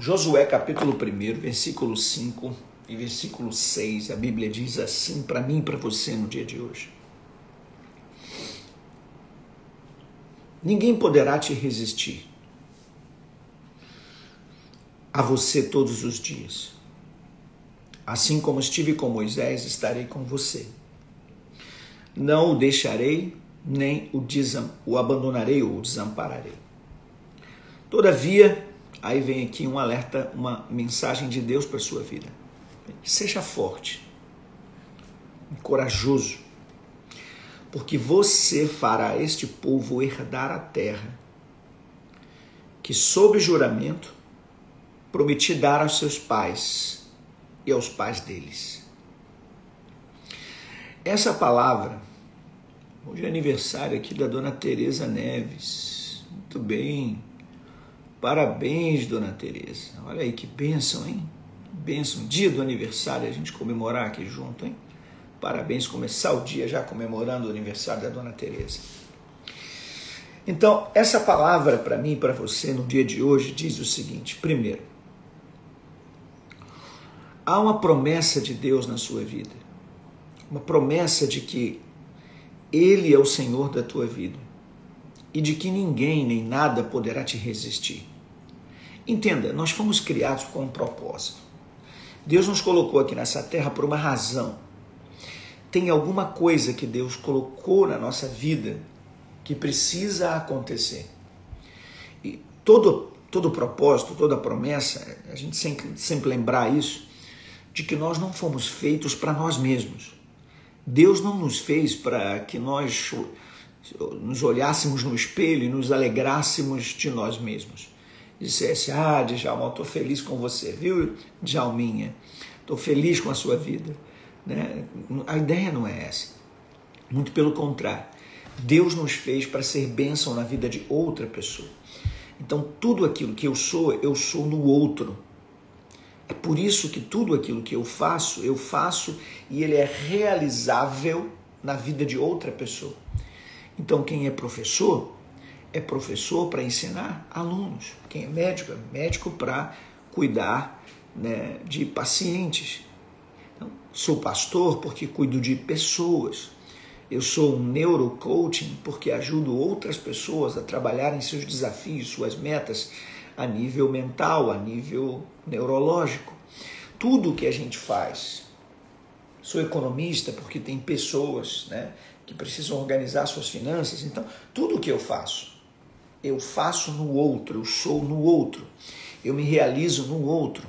Josué capítulo 1, versículo 5 e versículo 6, a Bíblia diz assim para mim e para você no dia de hoje. Ninguém poderá te resistir a você todos os dias. Assim como estive com Moisés, estarei com você. Não o deixarei, nem o, o abandonarei ou o desampararei. Todavia, Aí vem aqui um alerta, uma mensagem de Deus para a sua vida. Seja forte, corajoso, porque você fará este povo herdar a terra que, sob juramento, prometi dar aos seus pais e aos pais deles. Essa palavra, hoje é aniversário aqui da dona Teresa Neves. Muito bem. Parabéns, dona Tereza. Olha aí que bênção, hein? Bênção. Dia do aniversário, a gente comemorar aqui junto, hein? Parabéns, começar o dia já comemorando o aniversário da dona Tereza. Então, essa palavra para mim e para você no dia de hoje diz o seguinte: primeiro, há uma promessa de Deus na sua vida, uma promessa de que Ele é o Senhor da tua vida e de que ninguém nem nada poderá te resistir. Entenda, nós fomos criados com um propósito. Deus nos colocou aqui nessa terra por uma razão. Tem alguma coisa que Deus colocou na nossa vida que precisa acontecer. E todo, todo propósito, toda promessa, a gente sempre, sempre lembrar isso, de que nós não fomos feitos para nós mesmos. Deus não nos fez para que nós nos olhássemos no espelho e nos alegrássemos de nós mesmos. Dissesse, ah, Djalma, estou feliz com você, viu, Djalminha? Estou feliz com a sua vida. Né? A ideia não é essa. Muito pelo contrário. Deus nos fez para ser bênção na vida de outra pessoa. Então, tudo aquilo que eu sou, eu sou no outro. É por isso que tudo aquilo que eu faço, eu faço e ele é realizável na vida de outra pessoa. Então, quem é professor, é professor para ensinar alunos. Quem é médico, é médico para cuidar né, de pacientes. Então, sou pastor porque cuido de pessoas. Eu sou um neurocoaching porque ajudo outras pessoas a trabalharem seus desafios, suas metas a nível mental, a nível neurológico. Tudo que a gente faz. Sou economista porque tem pessoas, né? que precisam organizar suas finanças. Então, tudo que eu faço, eu faço no outro, eu sou no outro, eu me realizo no outro.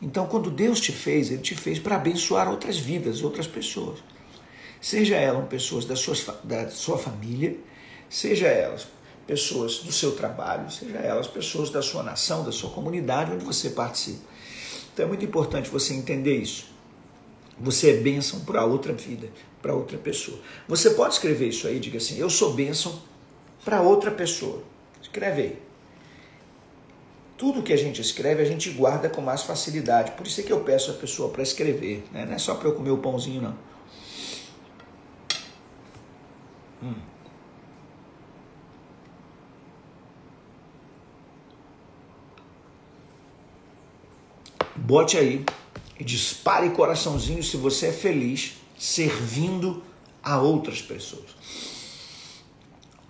Então, quando Deus te fez, Ele te fez para abençoar outras vidas, outras pessoas. Seja elas pessoas da sua, da sua família, seja elas pessoas do seu trabalho, seja elas pessoas da sua nação, da sua comunidade onde você participa. Então é muito importante você entender isso. Você é bênção para outra vida, para outra pessoa. Você pode escrever isso aí, diga assim: Eu sou bênção para outra pessoa. Escreve aí. Tudo que a gente escreve, a gente guarda com mais facilidade. Por isso é que eu peço a pessoa para escrever. Né? Não é só para eu comer o pãozinho, não. Hum. Bote aí e dispare coraçãozinho se você é feliz servindo a outras pessoas.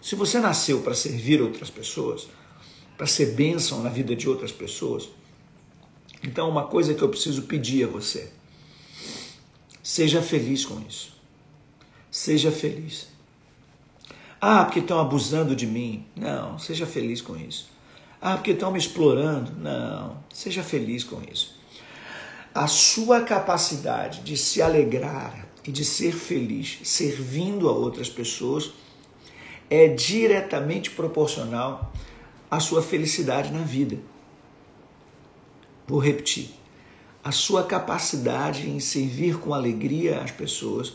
Se você nasceu para servir outras pessoas, para ser bênção na vida de outras pessoas, então uma coisa que eu preciso pedir a você: seja feliz com isso. Seja feliz. Ah, porque estão abusando de mim. Não, seja feliz com isso. Ah, porque estão me explorando. Não, seja feliz com isso a sua capacidade de se alegrar e de ser feliz servindo a outras pessoas é diretamente proporcional à sua felicidade na vida. Vou repetir. A sua capacidade em servir com alegria às pessoas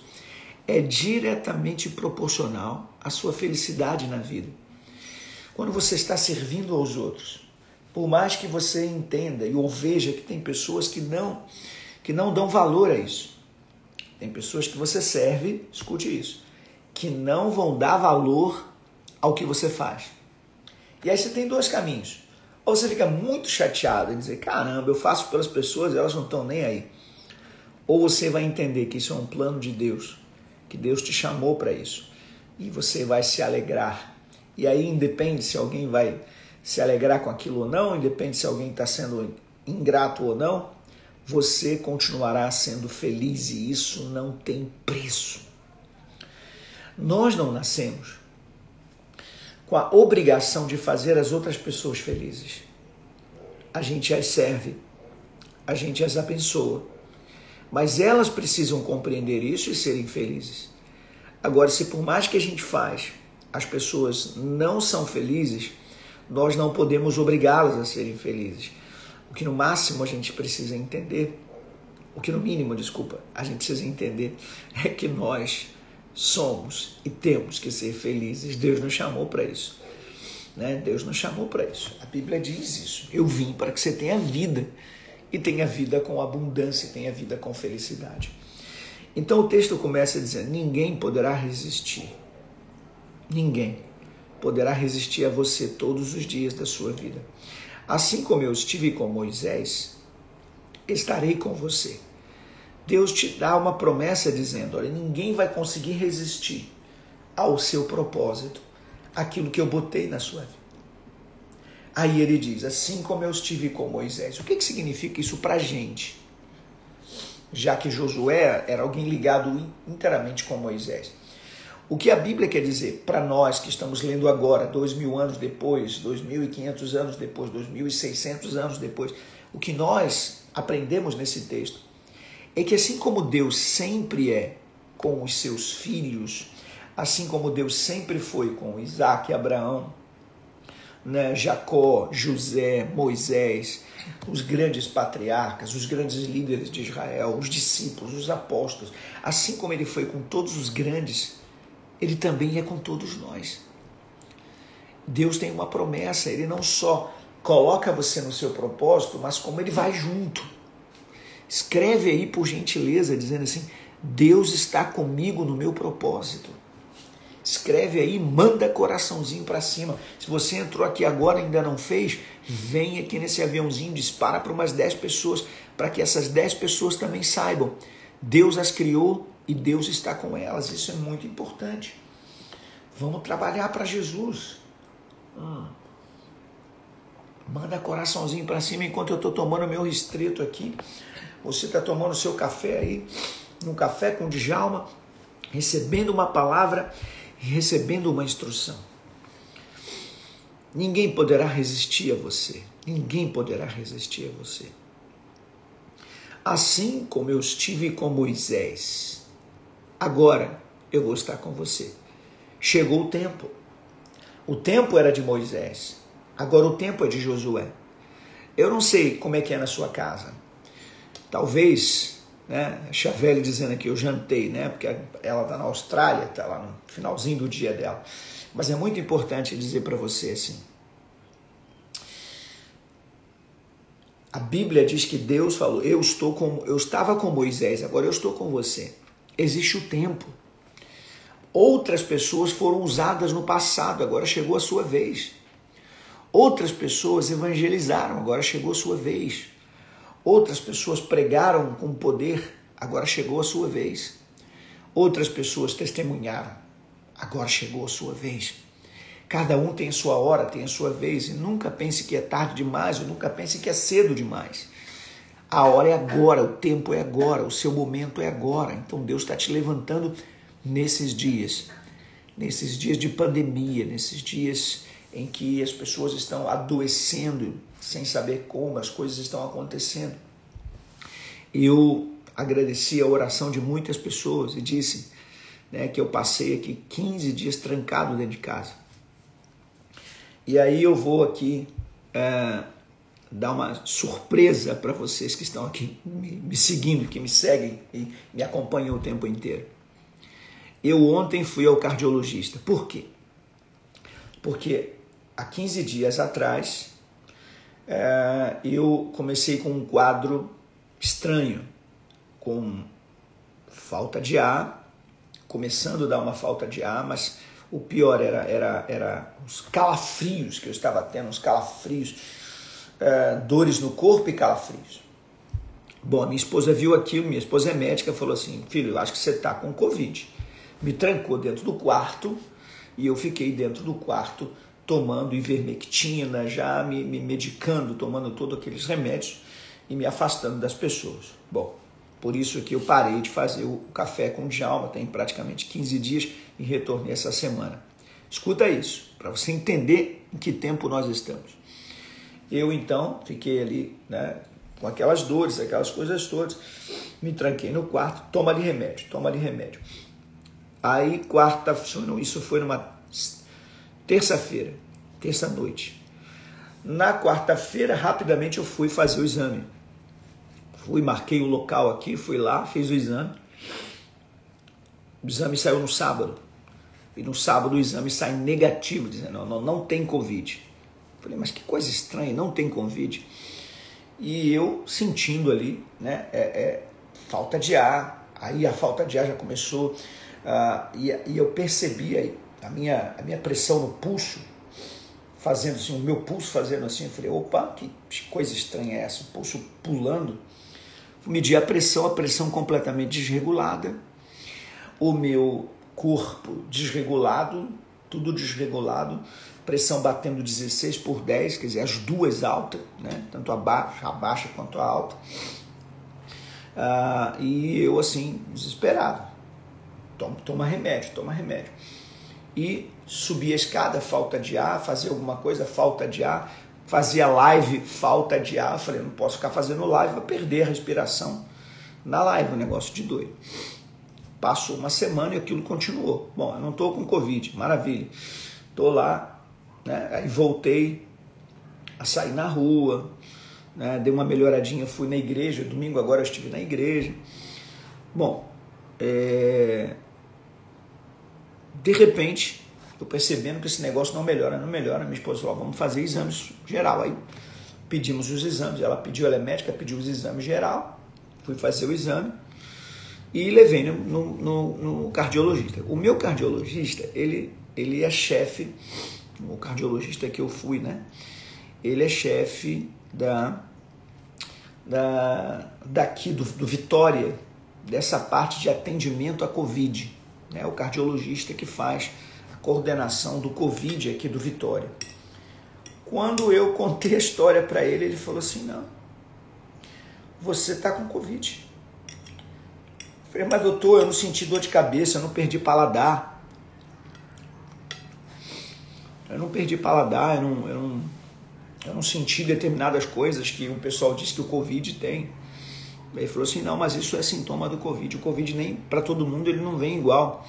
é diretamente proporcional à sua felicidade na vida. Quando você está servindo aos outros, por mais que você entenda e ou veja que tem pessoas que não que não dão valor a isso. Tem pessoas que você serve, escute isso, que não vão dar valor ao que você faz. E aí você tem dois caminhos. Ou você fica muito chateado e dizer, caramba, eu faço pelas pessoas e elas não estão nem aí. Ou você vai entender que isso é um plano de Deus, que Deus te chamou para isso. E você vai se alegrar. E aí independe se alguém vai se alegrar com aquilo ou não, independe se alguém está sendo ingrato ou não, você continuará sendo feliz e isso não tem preço. Nós não nascemos com a obrigação de fazer as outras pessoas felizes. A gente as serve, a gente as abençoa, mas elas precisam compreender isso e serem felizes. Agora, se por mais que a gente faz, as pessoas não são felizes, nós não podemos obrigá-las a serem felizes. O que no máximo a gente precisa entender, o que no mínimo, desculpa, a gente precisa entender é que nós somos e temos que ser felizes. Deus nos chamou para isso. Né? Deus nos chamou para isso. A Bíblia diz isso. Eu vim para que você tenha vida e tenha vida com abundância, tenha vida com felicidade. Então o texto começa dizendo: ninguém poderá resistir. Ninguém poderá resistir a você todos os dias da sua vida. Assim como eu estive com Moisés, estarei com você. Deus te dá uma promessa dizendo: olha, ninguém vai conseguir resistir ao seu propósito, aquilo que eu botei na sua vida. Aí ele diz: assim como eu estive com Moisés. O que, que significa isso para a gente? Já que Josué era alguém ligado inteiramente com Moisés. O que a Bíblia quer dizer para nós que estamos lendo agora, dois mil anos depois, dois mil e quinhentos anos depois, dois mil e seiscentos anos depois, o que nós aprendemos nesse texto é que assim como Deus sempre é com os seus filhos, assim como Deus sempre foi com Isaac Abraão, né, Jacó, José, Moisés, os grandes patriarcas, os grandes líderes de Israel, os discípulos, os apóstolos, assim como ele foi com todos os grandes, ele também é com todos nós. Deus tem uma promessa, ele não só coloca você no seu propósito, mas como ele vai junto. Escreve aí por gentileza, dizendo assim: Deus está comigo no meu propósito. Escreve aí, manda coraçãozinho para cima. Se você entrou aqui agora e ainda não fez, vem aqui nesse aviãozinho, dispara para umas 10 pessoas, para que essas 10 pessoas também saibam. Deus as criou e Deus está com elas. Isso é muito importante. Vamos trabalhar para Jesus. Hum. Manda coraçãozinho para cima enquanto eu estou tomando meu restrito aqui. Você está tomando seu café aí, um café com Djalma, recebendo uma palavra recebendo uma instrução. Ninguém poderá resistir a você. Ninguém poderá resistir a você. Assim como eu estive com Moisés, agora eu vou estar com você. Chegou o tempo. O tempo era de Moisés, agora o tempo é de Josué. Eu não sei como é que é na sua casa. Talvez, né, Chavelle dizendo aqui, eu jantei, né, porque ela está na Austrália, está lá no finalzinho do dia dela. Mas é muito importante dizer para você assim. A Bíblia diz que Deus falou: "Eu estou com eu estava com Moisés, agora eu estou com você". Existe o tempo. Outras pessoas foram usadas no passado, agora chegou a sua vez. Outras pessoas evangelizaram, agora chegou a sua vez. Outras pessoas pregaram com poder, agora chegou a sua vez. Outras pessoas testemunharam, agora chegou a sua vez. Cada um tem a sua hora, tem a sua vez, e nunca pense que é tarde demais, ou nunca pense que é cedo demais. A hora é agora, o tempo é agora, o seu momento é agora. Então Deus está te levantando nesses dias, nesses dias de pandemia, nesses dias em que as pessoas estão adoecendo sem saber como as coisas estão acontecendo. Eu agradeci a oração de muitas pessoas e disse né, que eu passei aqui 15 dias trancado dentro de casa. E aí eu vou aqui é, dar uma surpresa para vocês que estão aqui me, me seguindo, que me seguem e me acompanham o tempo inteiro. Eu ontem fui ao cardiologista. Por quê? Porque há 15 dias atrás é, eu comecei com um quadro estranho, com falta de ar, começando a dar uma falta de ar, mas o pior era, era, era os calafrios que eu estava tendo, os calafrios, é, dores no corpo e calafrios. Bom, minha esposa viu aquilo, minha esposa é médica, falou assim, filho, eu acho que você está com Covid me trancou dentro do quarto e eu fiquei dentro do quarto tomando ivermectina, já me, me medicando, tomando todos aqueles remédios e me afastando das pessoas. Bom, por isso que eu parei de fazer o café com Djalma, tem praticamente 15 dias e retornei essa semana. Escuta isso, para você entender em que tempo nós estamos. Eu então fiquei ali, né, com aquelas dores, aquelas coisas todas, me tranquei no quarto, toma ali remédio, toma ali remédio. Aí, quarta, isso foi numa terça-feira, terça-noite. Na quarta-feira, rapidamente eu fui fazer o exame. Fui, marquei o local aqui, fui lá, fiz o exame. O exame saiu no sábado. E no sábado o exame sai negativo, dizendo, não, não, não tem Covid. Falei, mas que coisa estranha, não tem Covid. E eu sentindo ali, né, é, é falta de ar. Aí a falta de ar já começou ah, e, e, eu percebi a minha, a minha pressão no pulso, fazendo assim, o meu pulso fazendo assim, eu falei, opa, que coisa estranha é essa, o pulso pulando. Medi a pressão, a pressão completamente desregulada, o meu corpo desregulado, tudo desregulado, pressão batendo 16 por 10, quer dizer, as duas altas, né? tanto a baixa, a baixa quanto a alta. Ah, e eu assim, desesperado toma, toma remédio, toma remédio. E subia a escada, falta de ar, fazia alguma coisa, falta de ar, fazia live, falta de ar. Falei, não posso ficar fazendo live, vou perder a respiração na live, um negócio de doido. Passou uma semana e aquilo continuou. Bom, eu não estou com Covid, maravilha. Estou lá, né? aí voltei a sair na rua, né? dei uma melhoradinha, fui na igreja, domingo agora eu estive na igreja. Bom, é, de repente, eu percebendo que esse negócio não melhora, não melhora, minha esposa falou, vamos fazer exames geral. Aí pedimos os exames, ela pediu, ela é médica, pediu os exames geral, fui fazer o exame e levei no, no, no cardiologista. O meu cardiologista, ele, ele é chefe, o cardiologista que eu fui, né? Ele é chefe da, da daqui do, do Vitória, dessa parte de atendimento à Covid né, o cardiologista que faz a coordenação do Covid aqui do Vitória. Quando eu contei a história para ele, ele falou assim: não, você está com Covid. Eu falei, mas doutor, eu não senti dor de cabeça, eu não perdi paladar. Eu não perdi paladar, eu não, eu não, eu não senti determinadas coisas que o pessoal diz que o Covid tem. Ele falou assim: não, mas isso é sintoma do Covid. O Covid nem para todo mundo ele não vem igual.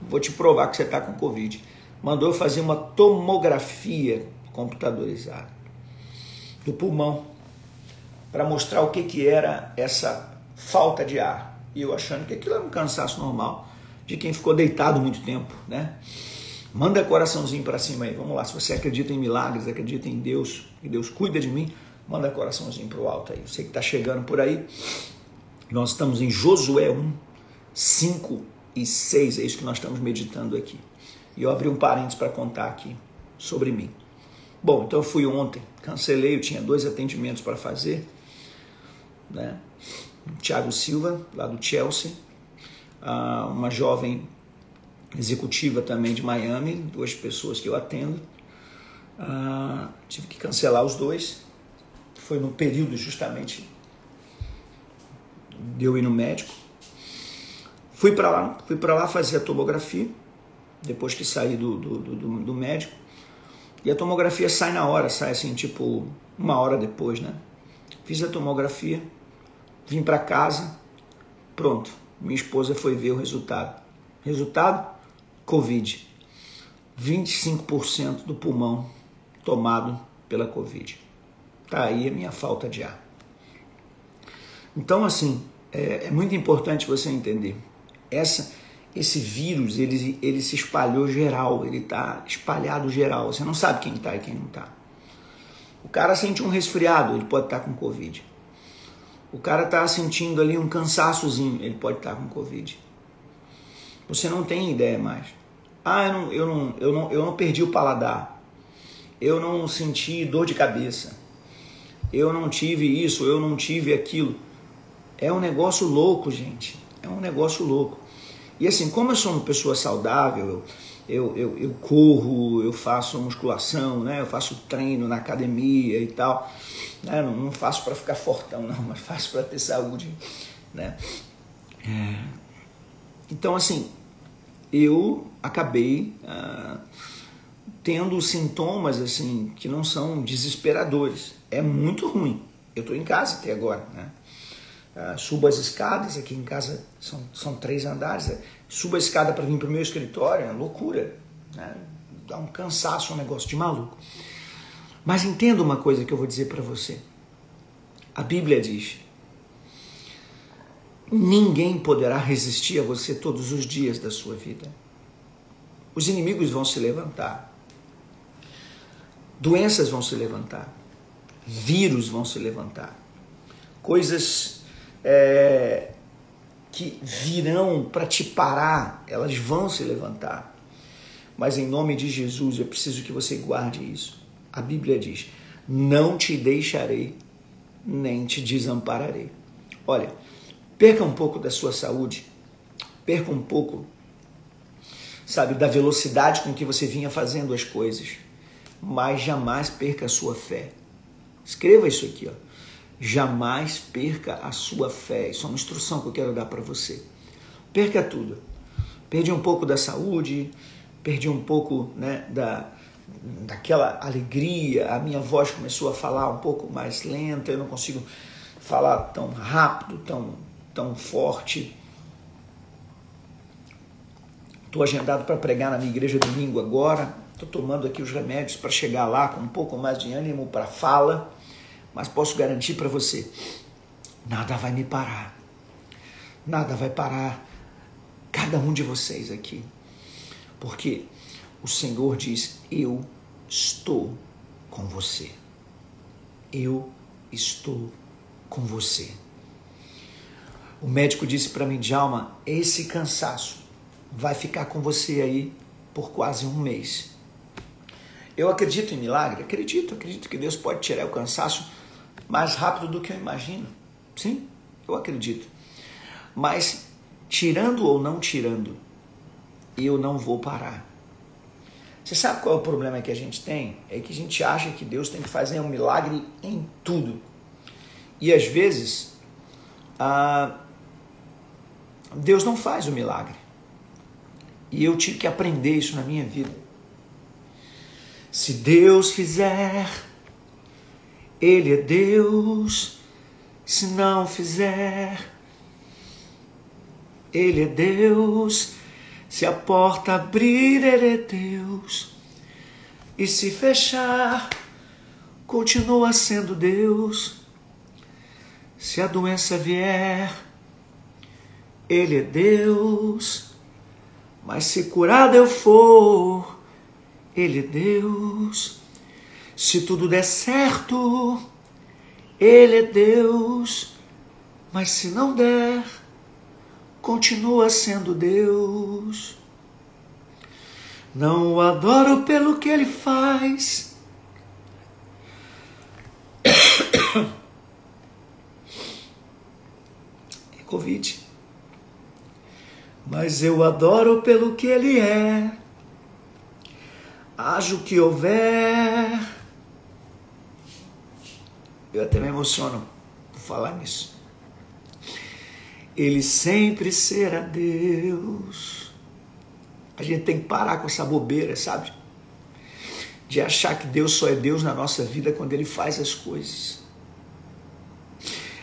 Vou te provar que você está com Covid. Mandou eu fazer uma tomografia computadorizada do pulmão para mostrar o que, que era essa falta de ar. E eu achando que aquilo era um cansaço normal de quem ficou deitado muito tempo, né? Manda coraçãozinho para cima aí, vamos lá. Se você acredita em milagres, acredita em Deus, que Deus cuida de mim, Manda coraçãozinho para o alto aí. Você que está chegando por aí. Nós estamos em Josué 1, 5 e 6. É isso que nós estamos meditando aqui. E eu abri um parênteses para contar aqui sobre mim. Bom, então eu fui ontem, cancelei, eu tinha dois atendimentos para fazer. Né? Tiago Silva, lá do Chelsea, ah, uma jovem executiva também de Miami, duas pessoas que eu atendo. Ah, tive que cancelar os dois foi no período justamente de eu ir no médico. Fui para lá, fui para lá fazer a tomografia, depois que saí do, do, do, do, médico. E a tomografia sai na hora, sai assim, tipo, uma hora depois, né? Fiz a tomografia, vim para casa, pronto. Minha esposa foi ver o resultado. Resultado? Covid. 25% do pulmão tomado pela Covid. Tá aí a minha falta de ar. Então, assim, é, é muito importante você entender. Essa, esse vírus, ele, ele se espalhou geral, ele está espalhado geral. Você não sabe quem está e quem não está. O cara sente um resfriado, ele pode estar tá com Covid. O cara está sentindo ali um cansaçozinho, ele pode estar tá com Covid. Você não tem ideia mais. Ah, eu não, eu não, eu não, eu não perdi o paladar. Eu não senti dor de cabeça. Eu não tive isso, eu não tive aquilo. É um negócio louco, gente. É um negócio louco. E assim, como eu sou uma pessoa saudável, eu, eu, eu corro, eu faço musculação, né? eu faço treino na academia e tal. Né? Não, não faço para ficar fortão, não, mas faço para ter saúde. Né? É... Então, assim, eu acabei ah, tendo sintomas assim que não são desesperadores. É muito ruim. Eu estou em casa até agora, né? Ah, subo as escadas, aqui em casa são, são três andares, né? subo a escada para vir para o meu escritório, é loucura, né? dá um cansaço, um negócio de maluco. Mas entenda uma coisa que eu vou dizer para você. A Bíblia diz: Ninguém poderá resistir a você todos os dias da sua vida. Os inimigos vão se levantar. Doenças vão se levantar. Vírus vão se levantar. Coisas é, que virão para te parar, elas vão se levantar. Mas em nome de Jesus, eu preciso que você guarde isso. A Bíblia diz: Não te deixarei, nem te desampararei. Olha, Perca um pouco da sua saúde, perca um pouco, sabe, da velocidade com que você vinha fazendo as coisas, mas jamais perca a sua fé. Escreva isso aqui, ó. Jamais perca a sua fé. Isso é uma instrução que eu quero dar para você. Perca tudo. Perdi um pouco da saúde, perdi um pouco né, da, daquela alegria, a minha voz começou a falar um pouco mais lenta, eu não consigo falar tão rápido, tão tão forte. Estou agendado para pregar na minha igreja domingo agora. Estou tomando aqui os remédios para chegar lá com um pouco mais de ânimo para fala. Mas posso garantir para você: nada vai me parar. Nada vai parar cada um de vocês aqui. Porque o Senhor diz: Eu estou com você. Eu estou com você. O médico disse para mim, Djalma, esse cansaço vai ficar com você aí por quase um mês. Eu acredito em milagre? Acredito, acredito que Deus pode tirar o cansaço mais rápido do que eu imagino. Sim, eu acredito. Mas, tirando ou não tirando, eu não vou parar. Você sabe qual é o problema que a gente tem? É que a gente acha que Deus tem que fazer um milagre em tudo. E às vezes, ah, Deus não faz o milagre. E eu tive que aprender isso na minha vida. Se Deus fizer, Ele é Deus. Se não fizer, Ele é Deus. Se a porta abrir, Ele é Deus. E se fechar, continua sendo Deus. Se a doença vier, ele é Deus, mas se curado eu for, Ele é Deus. Se tudo der certo, Ele é Deus, mas se não der, continua sendo Deus. Não o adoro pelo que ele faz. É Covid mas eu adoro pelo que ele é. Haja o que houver. Eu até me emociono por falar nisso. Ele sempre será Deus. A gente tem que parar com essa bobeira, sabe? De achar que Deus só é Deus na nossa vida quando Ele faz as coisas.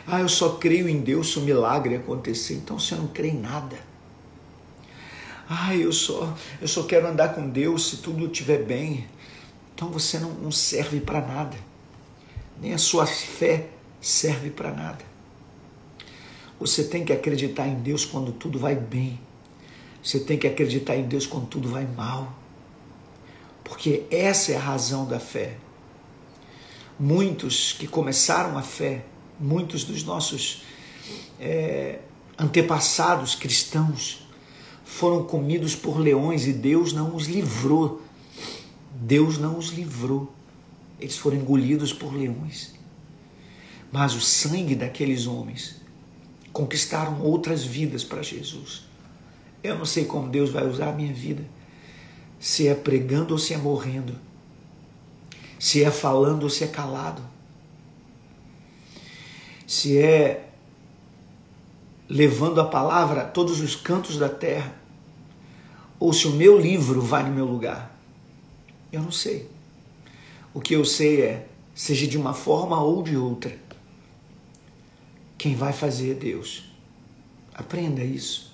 Ah, eu só creio em Deus se o milagre acontecer. Então você não crê em nada. Ai, eu só, eu só quero andar com Deus se tudo estiver bem. então você não, não serve para nada. Nem a sua fé serve para nada. Você tem que acreditar em Deus quando tudo vai bem. Você tem que acreditar em Deus quando tudo vai mal. Porque essa é a razão da fé. Muitos que começaram a fé, muitos dos nossos é, antepassados cristãos, foram comidos por leões e Deus não os livrou. Deus não os livrou. Eles foram engolidos por leões. Mas o sangue daqueles homens conquistaram outras vidas para Jesus. Eu não sei como Deus vai usar a minha vida, se é pregando ou se é morrendo, se é falando ou se é calado, se é levando a palavra a todos os cantos da terra, ou se o meu livro vai no meu lugar. Eu não sei. O que eu sei é, seja de uma forma ou de outra, quem vai fazer é Deus. Aprenda isso.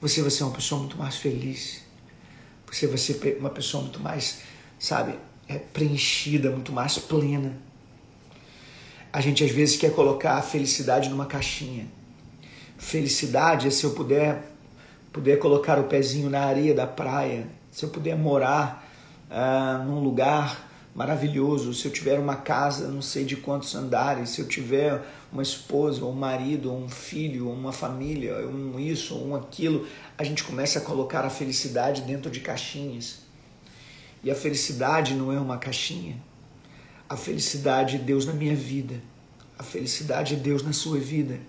Você vai ser uma pessoa muito mais feliz. Você vai ser uma pessoa muito mais, sabe, é, preenchida, muito mais plena. A gente às vezes quer colocar a felicidade numa caixinha. Felicidade é se eu puder puder colocar o pezinho na areia da praia, se eu puder morar uh, num lugar maravilhoso, se eu tiver uma casa, não sei de quantos andares, se eu tiver uma esposa, um marido, um filho, uma família, um isso, um aquilo, a gente começa a colocar a felicidade dentro de caixinhas. E a felicidade não é uma caixinha. A felicidade é Deus na minha vida. A felicidade é Deus na sua vida.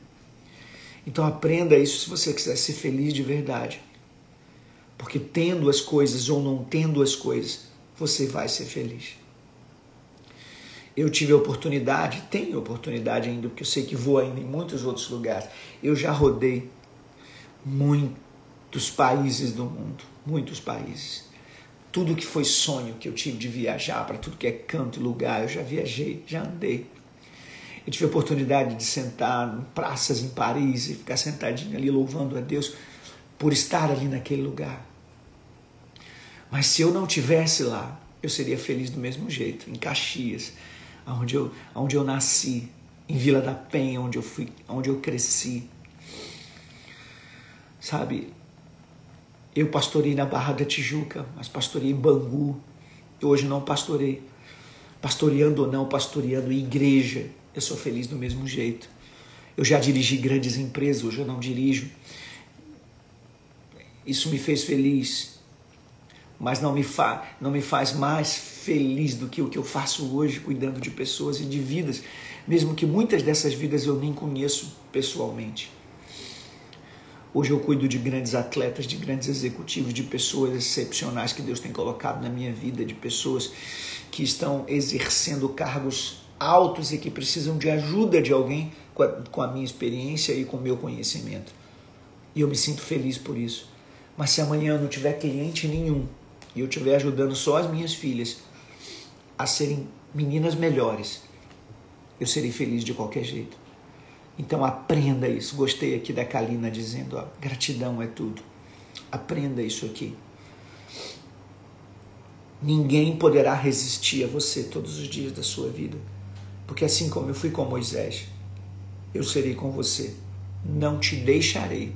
Então aprenda isso se você quiser ser feliz de verdade. Porque tendo as coisas ou não tendo as coisas, você vai ser feliz. Eu tive oportunidade, tenho oportunidade ainda, porque eu sei que vou ainda em muitos outros lugares. Eu já rodei muitos países do mundo, muitos países. Tudo que foi sonho que eu tive de viajar para tudo que é canto e lugar, eu já viajei, já andei. Eu tive oportunidade de sentar em praças em Paris e ficar sentadinho ali louvando a Deus por estar ali naquele lugar. Mas se eu não tivesse lá, eu seria feliz do mesmo jeito, em Caxias, onde eu, onde eu nasci, em Vila da Penha, onde eu fui, onde eu cresci. Sabe, eu pastorei na Barra da Tijuca, mas pastorei em Bangu. Eu hoje não pastorei. Pastoreando ou não, pastoreando igreja, eu sou feliz do mesmo jeito. Eu já dirigi grandes empresas, hoje eu não dirijo. Isso me fez feliz, mas não me, fa não me faz mais feliz do que o que eu faço hoje, cuidando de pessoas e de vidas, mesmo que muitas dessas vidas eu nem conheço pessoalmente. Hoje eu cuido de grandes atletas, de grandes executivos, de pessoas excepcionais que Deus tem colocado na minha vida, de pessoas que estão exercendo cargos altos e que precisam de ajuda de alguém com a, com a minha experiência e com o meu conhecimento. E eu me sinto feliz por isso. Mas se amanhã não tiver cliente nenhum e eu estiver ajudando só as minhas filhas a serem meninas melhores, eu serei feliz de qualquer jeito. Então aprenda isso. Gostei aqui da Kalina dizendo: ó, gratidão é tudo. Aprenda isso aqui. Ninguém poderá resistir a você todos os dias da sua vida. Porque assim como eu fui com Moisés, eu serei com você. Não te deixarei,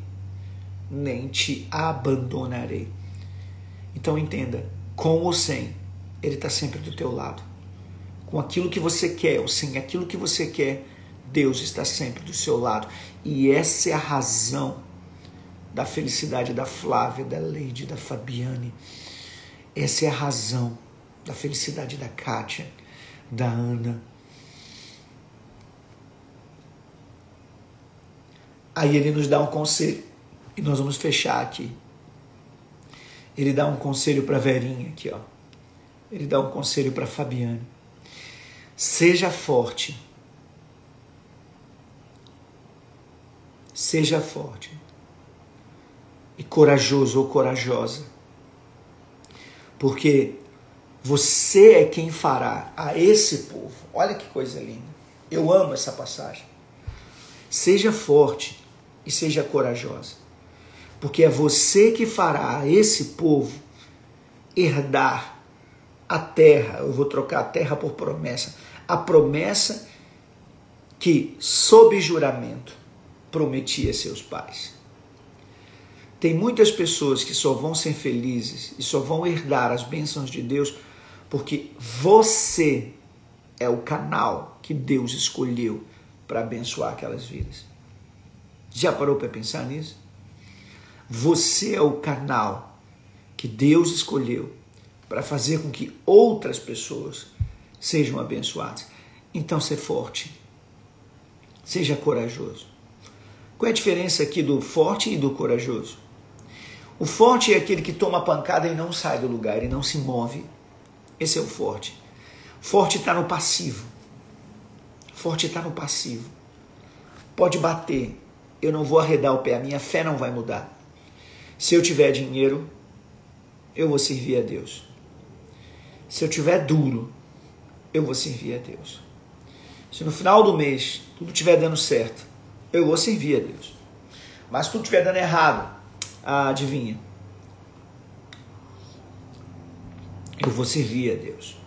nem te abandonarei. Então entenda, com ou sem, Ele está sempre do teu lado. Com aquilo que você quer ou sem aquilo que você quer, Deus está sempre do seu lado. E essa é a razão da felicidade da Flávia, da Leide, da Fabiane. Essa é a razão da felicidade da Kátia, da Ana, Aí ele nos dá um conselho e nós vamos fechar aqui. Ele dá um conselho para Verinha aqui, ó. Ele dá um conselho para Fabiane. Seja forte. Seja forte. E corajoso ou corajosa. Porque você é quem fará a esse povo. Olha que coisa linda. Eu amo essa passagem. Seja forte e seja corajosa, porque é você que fará esse povo herdar a terra, eu vou trocar a terra por promessa, a promessa que, sob juramento, prometia a seus pais. Tem muitas pessoas que só vão ser felizes e só vão herdar as bênçãos de Deus porque você é o canal que Deus escolheu para abençoar aquelas vidas. Já parou para pensar nisso? Você é o canal que Deus escolheu para fazer com que outras pessoas sejam abençoadas. Então, seja forte. Seja corajoso. Qual é a diferença aqui do forte e do corajoso? O forte é aquele que toma pancada e não sai do lugar, e não se move. Esse é o forte. Forte está no passivo. Forte está no passivo. Pode bater. Eu não vou arredar o pé. A minha fé não vai mudar. Se eu tiver dinheiro, eu vou servir a Deus. Se eu tiver duro, eu vou servir a Deus. Se no final do mês tudo estiver dando certo, eu vou servir a Deus. Mas se tudo estiver dando errado, adivinha? Eu vou servir a Deus.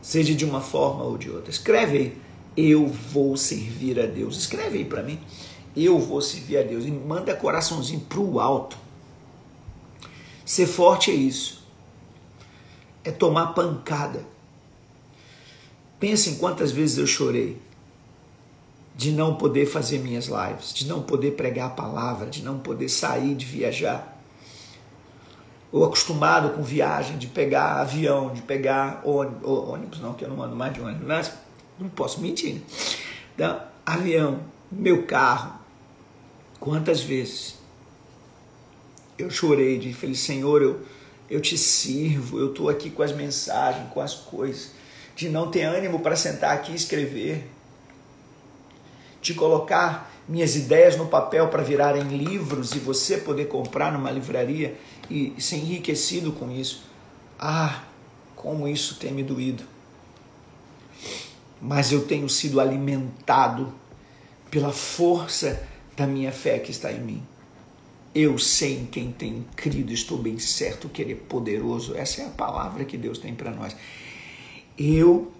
Seja de uma forma ou de outra. Escreve aí. Eu vou servir a Deus. Escreve aí para mim. Eu vou servir a Deus. E manda coraçãozinho pro alto. Ser forte é isso. É tomar pancada. Pensa em quantas vezes eu chorei de não poder fazer minhas lives, de não poder pregar a palavra, de não poder sair, de viajar. Ou acostumado com viagem, de pegar avião, de pegar ônibus, não, que eu não ando mais de ônibus, mas não posso mentir. Né? Então, avião, meu carro, quantas vezes eu chorei de falei, Senhor, eu, eu te sirvo, eu estou aqui com as mensagens, com as coisas, de não ter ânimo para sentar aqui e escrever de colocar minhas ideias no papel para virarem livros e você poder comprar numa livraria e ser enriquecido com isso. Ah, como isso tem me doído. Mas eu tenho sido alimentado pela força da minha fé que está em mim. Eu sei em quem tenho crido, estou bem certo que Ele é poderoso. Essa é a palavra que Deus tem para nós. Eu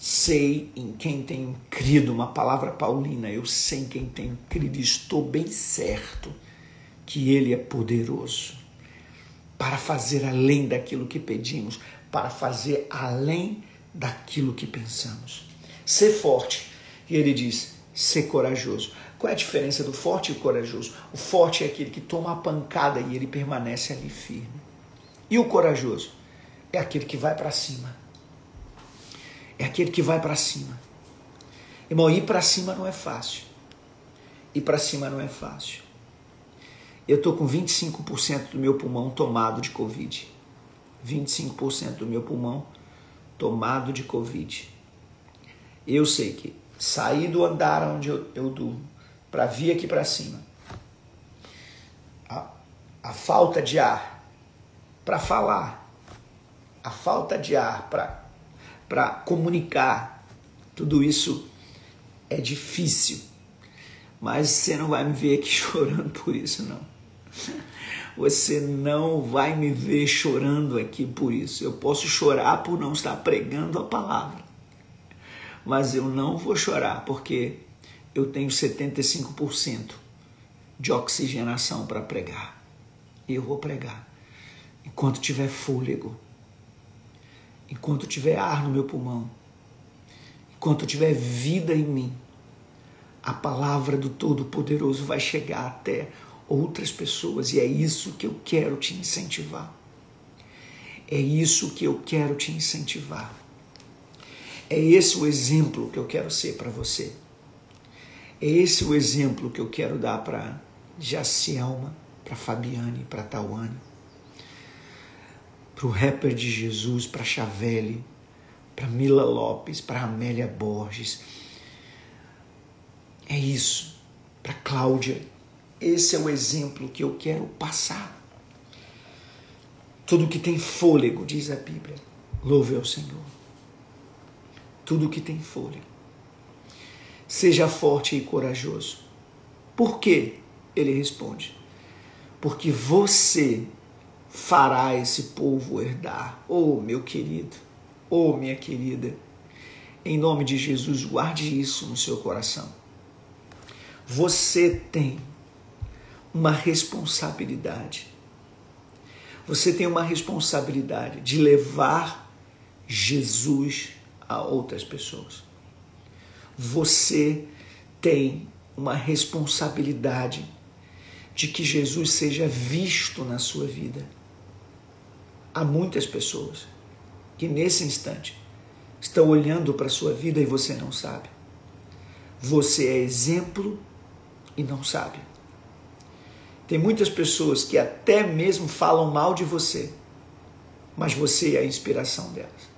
sei em quem tenho crido, uma palavra paulina, eu sei em quem tenho crido, estou bem certo que Ele é poderoso para fazer além daquilo que pedimos, para fazer além daquilo que pensamos. Ser forte. E ele diz: ser corajoso. Qual é a diferença do forte e o corajoso? O forte é aquele que toma a pancada e ele permanece ali firme. E o corajoso é aquele que vai para cima é aquele que vai para cima. Irmão, ir para cima não é fácil. Ir para cima não é fácil. Eu estou com 25% do meu pulmão tomado de Covid. 25% do meu pulmão tomado de Covid. Eu sei que sair do andar onde eu, eu durmo para vir aqui para cima, a, a falta de ar para falar, a falta de ar para comunicar. Tudo isso é difícil. Mas você não vai me ver aqui chorando por isso, não. Você não vai me ver chorando aqui por isso. Eu posso chorar por não estar pregando a palavra. Mas eu não vou chorar porque eu tenho 75% de oxigenação para pregar. E eu vou pregar enquanto tiver fôlego enquanto tiver ar no meu pulmão, enquanto tiver vida em mim, a palavra do Todo-Poderoso vai chegar até outras pessoas e é isso que eu quero te incentivar. É isso que eu quero te incentivar. É esse o exemplo que eu quero ser para você. É esse o exemplo que eu quero dar para Jacielma, para Fabiane, para Tawane para o rapper de Jesus, para Chavelle, para Mila Lopes, para Amélia Borges. É isso, para Cláudia. Esse é o exemplo que eu quero passar. Tudo que tem fôlego, diz a Bíblia, louve ao Senhor. Tudo que tem fôlego. Seja forte e corajoso. Por quê? Ele responde: Porque você fará esse povo herdar. Oh, meu querido, Oh, minha querida, em nome de Jesus, guarde isso no seu coração. Você tem uma responsabilidade. Você tem uma responsabilidade de levar Jesus a outras pessoas. Você tem uma responsabilidade de que Jesus seja visto na sua vida. Há muitas pessoas que nesse instante estão olhando para a sua vida e você não sabe. Você é exemplo e não sabe. Tem muitas pessoas que até mesmo falam mal de você, mas você é a inspiração delas.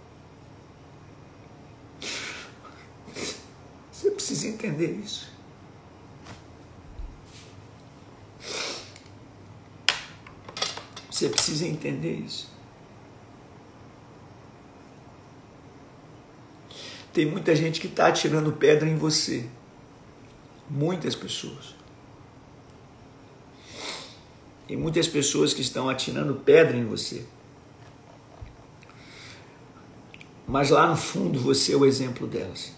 Você precisa entender isso. Você precisa entender isso. Tem muita gente que está atirando pedra em você. Muitas pessoas. Tem muitas pessoas que estão atirando pedra em você. Mas lá no fundo você é o exemplo delas.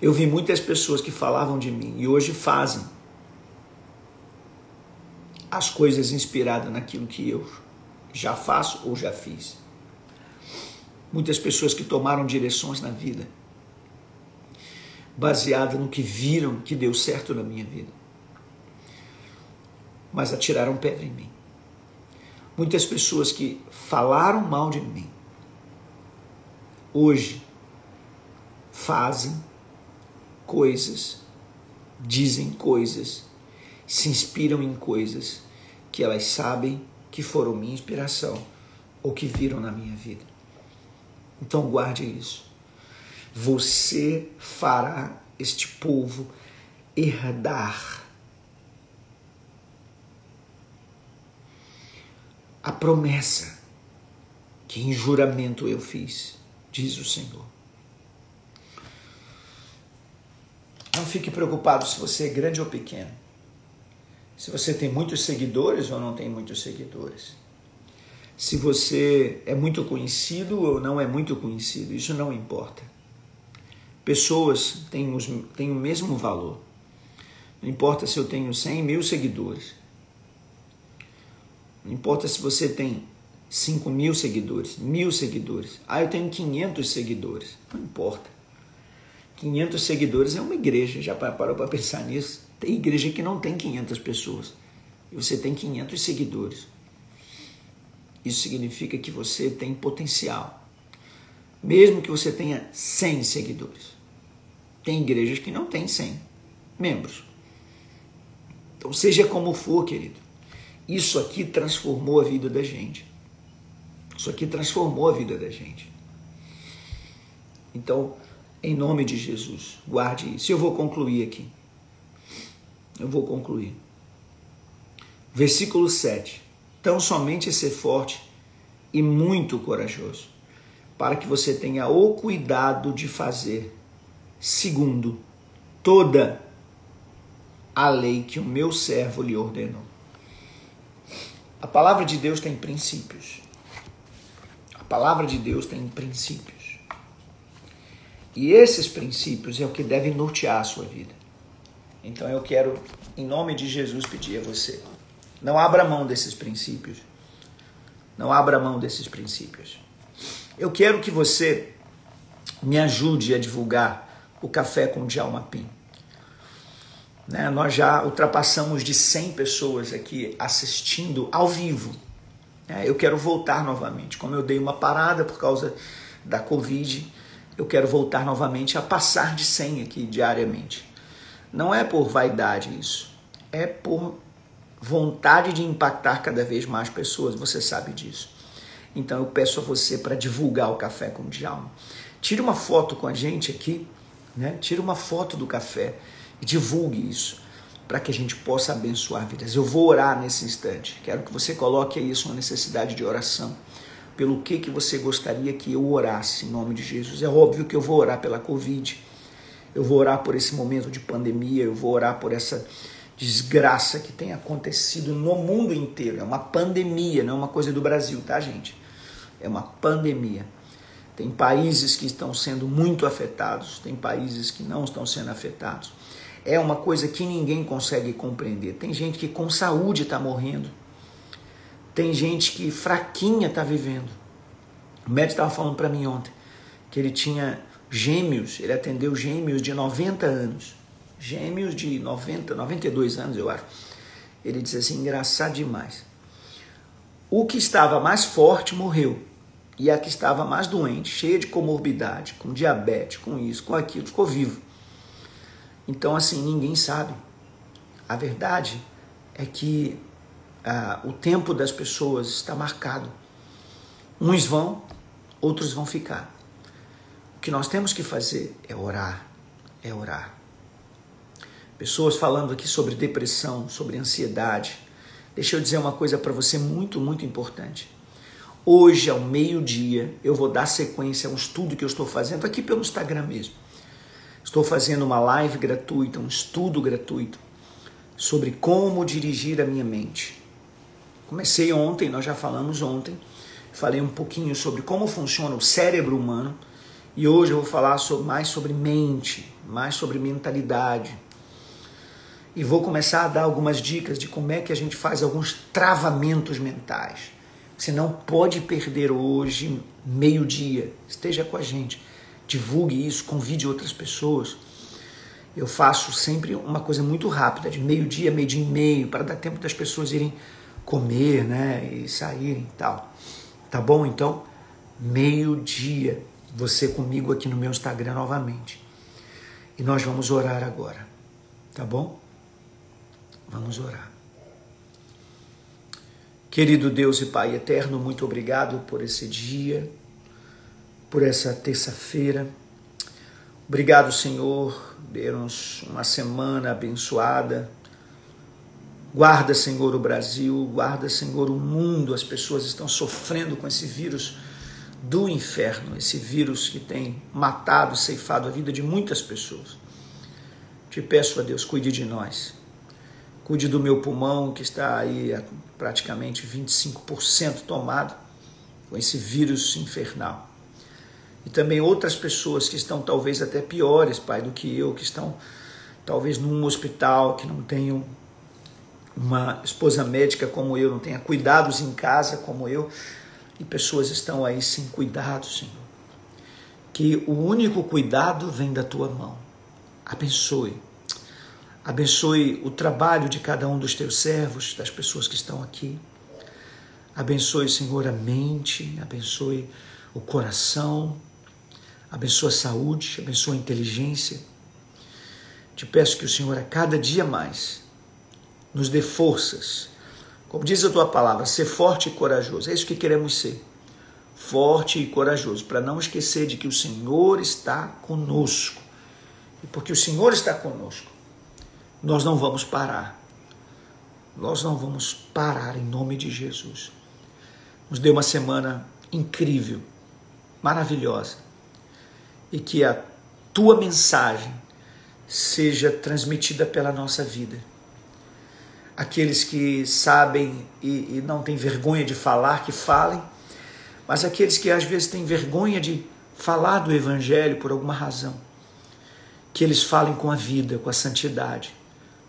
Eu vi muitas pessoas que falavam de mim e hoje fazem as coisas inspiradas naquilo que eu já faço ou já fiz. Muitas pessoas que tomaram direções na vida baseada no que viram que deu certo na minha vida. Mas atiraram pedra em mim. Muitas pessoas que falaram mal de mim hoje fazem coisas, dizem coisas, se inspiram em coisas que elas sabem que foram minha inspiração ou que viram na minha vida. Então guarde isso. Você fará este povo herdar a promessa que em juramento eu fiz, diz o Senhor. Não fique preocupado se você é grande ou pequeno. Se você tem muitos seguidores ou não tem muitos seguidores. Se você é muito conhecido ou não é muito conhecido, isso não importa. Pessoas têm, os, têm o mesmo valor. Não importa se eu tenho 100 mil seguidores. Não importa se você tem 5 mil seguidores, mil seguidores. Ah, eu tenho 500 seguidores. Não importa. 500 seguidores é uma igreja, já parou para pensar nisso? Tem igreja que não tem 500 pessoas e você tem 500 seguidores. Isso significa que você tem potencial. Mesmo que você tenha 100 seguidores. Tem igrejas que não têm 100 membros. Então, seja como for, querido, isso aqui transformou a vida da gente. Isso aqui transformou a vida da gente. Então, em nome de Jesus. Guarde isso. Eu vou concluir aqui. Eu vou concluir. Versículo 7. Tão somente ser forte e muito corajoso, para que você tenha o cuidado de fazer, segundo toda a lei que o meu servo lhe ordenou. A palavra de Deus tem princípios. A palavra de Deus tem princípios. E esses princípios é o que deve nortear a sua vida. Então eu quero, em nome de Jesus, pedir a você: não abra mão desses princípios. Não abra mão desses princípios. Eu quero que você me ajude a divulgar o Café com Djalma Pim. Né? Nós já ultrapassamos de 100 pessoas aqui assistindo ao vivo. É, eu quero voltar novamente. Como eu dei uma parada por causa da Covid, eu quero voltar novamente a passar de 100 aqui diariamente. Não é por vaidade isso, é por vontade de impactar cada vez mais pessoas, você sabe disso. Então eu peço a você para divulgar o café com o Djalma. Tire uma foto com a gente aqui, né? Tire uma foto do café e divulgue isso para que a gente possa abençoar vidas. Eu vou orar nesse instante. Quero que você coloque aí sua necessidade de oração pelo que, que você gostaria que eu orasse em nome de Jesus. É óbvio que eu vou orar pela Covid, eu vou orar por esse momento de pandemia, eu vou orar por essa desgraça que tem acontecido no mundo inteiro. É uma pandemia, não é uma coisa do Brasil, tá, gente? é uma pandemia. Tem países que estão sendo muito afetados, tem países que não estão sendo afetados. É uma coisa que ninguém consegue compreender. Tem gente que com saúde está morrendo, tem gente que fraquinha está vivendo. O médico estava falando para mim ontem que ele tinha gêmeos, ele atendeu gêmeos de 90 anos. Gêmeos de 90, 92 anos, eu acho. Ele disse assim: engraçado demais. O que estava mais forte morreu. E a que estava mais doente, cheia de comorbidade, com diabetes, com isso, com aquilo, ficou vivo. Então, assim, ninguém sabe. A verdade é que ah, o tempo das pessoas está marcado. Uns vão, outros vão ficar. O que nós temos que fazer é orar, é orar. Pessoas falando aqui sobre depressão, sobre ansiedade. Deixa eu dizer uma coisa para você muito, muito importante. Hoje, ao meio-dia, eu vou dar sequência a um estudo que eu estou fazendo aqui pelo Instagram mesmo. Estou fazendo uma live gratuita, um estudo gratuito sobre como dirigir a minha mente. Comecei ontem, nós já falamos ontem, falei um pouquinho sobre como funciona o cérebro humano e hoje eu vou falar sobre, mais sobre mente, mais sobre mentalidade. E vou começar a dar algumas dicas de como é que a gente faz alguns travamentos mentais. Você não pode perder hoje, meio-dia. Esteja com a gente. Divulgue isso, convide outras pessoas. Eu faço sempre uma coisa muito rápida, de meio-dia, meio-dia e meio, para dar tempo das pessoas irem comer, né, e saírem e tal. Tá bom? Então, meio-dia, você comigo aqui no meu Instagram novamente. E nós vamos orar agora. Tá bom? Vamos orar. Querido Deus e Pai eterno, muito obrigado por esse dia, por essa terça-feira. Obrigado, Senhor, dê-nos uma semana abençoada Guarda, Senhor, o Brasil, guarda, Senhor, o mundo. As pessoas estão sofrendo com esse vírus do inferno, esse vírus que tem matado, ceifado a vida de muitas pessoas. Te peço a Deus, cuide de nós. Cuide do meu pulmão, que está aí a praticamente 25% tomado com esse vírus infernal. E também outras pessoas que estão talvez até piores, Pai, do que eu, que estão talvez num hospital, que não tenham uma esposa médica como eu, não tenha cuidados em casa como eu, e pessoas estão aí sem cuidados, Senhor. Que o único cuidado vem da tua mão. Abençoe. Abençoe o trabalho de cada um dos teus servos, das pessoas que estão aqui. Abençoe, Senhor, a mente, abençoe o coração, abençoe a saúde, abençoe a inteligência. Te peço que o Senhor, a cada dia mais, nos dê forças. Como diz a tua palavra, ser forte e corajoso. É isso que queremos ser. Forte e corajoso, para não esquecer de que o Senhor está conosco. E porque o Senhor está conosco, nós não vamos parar. Nós não vamos parar em nome de Jesus. Nos dê uma semana incrível, maravilhosa. E que a tua mensagem seja transmitida pela nossa vida aqueles que sabem e, e não têm vergonha de falar, que falem, mas aqueles que às vezes têm vergonha de falar do Evangelho por alguma razão, que eles falem com a vida, com a santidade,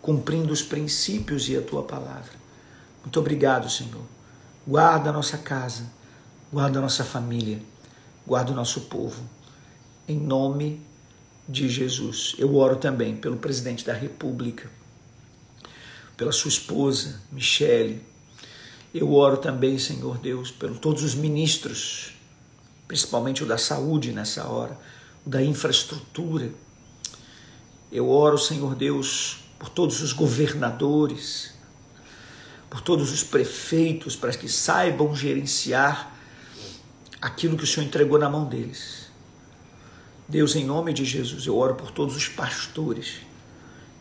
cumprindo os princípios e a tua palavra. Muito obrigado, Senhor. Guarda a nossa casa, guarda a nossa família, guarda o nosso povo. Em nome de Jesus. Eu oro também pelo presidente da República pela sua esposa, Michele. Eu oro também, Senhor Deus, por todos os ministros, principalmente o da saúde nessa hora, o da infraestrutura. Eu oro, Senhor Deus, por todos os governadores, por todos os prefeitos, para que saibam gerenciar aquilo que o Senhor entregou na mão deles. Deus, em nome de Jesus, eu oro por todos os pastores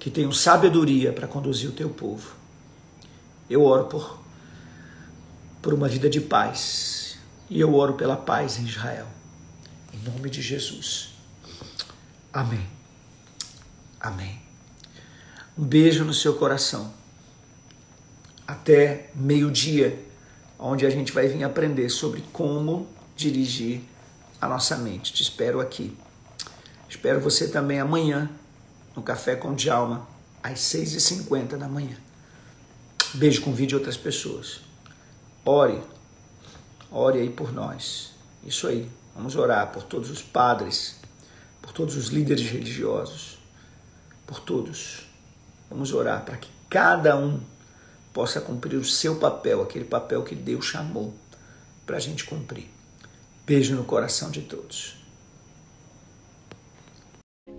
que tenham sabedoria para conduzir o teu povo. Eu oro por, por uma vida de paz e eu oro pela paz em Israel. Em nome de Jesus. Amém. Amém. Um beijo no seu coração. Até meio-dia, onde a gente vai vir aprender sobre como dirigir a nossa mente. Te espero aqui. Espero você também amanhã no Café com Djalma, às 6h50 da manhã. Beijo, convide outras pessoas. Ore, ore aí por nós. Isso aí, vamos orar por todos os padres, por todos os líderes religiosos, por todos. Vamos orar para que cada um possa cumprir o seu papel, aquele papel que Deus chamou para a gente cumprir. Beijo no coração de todos.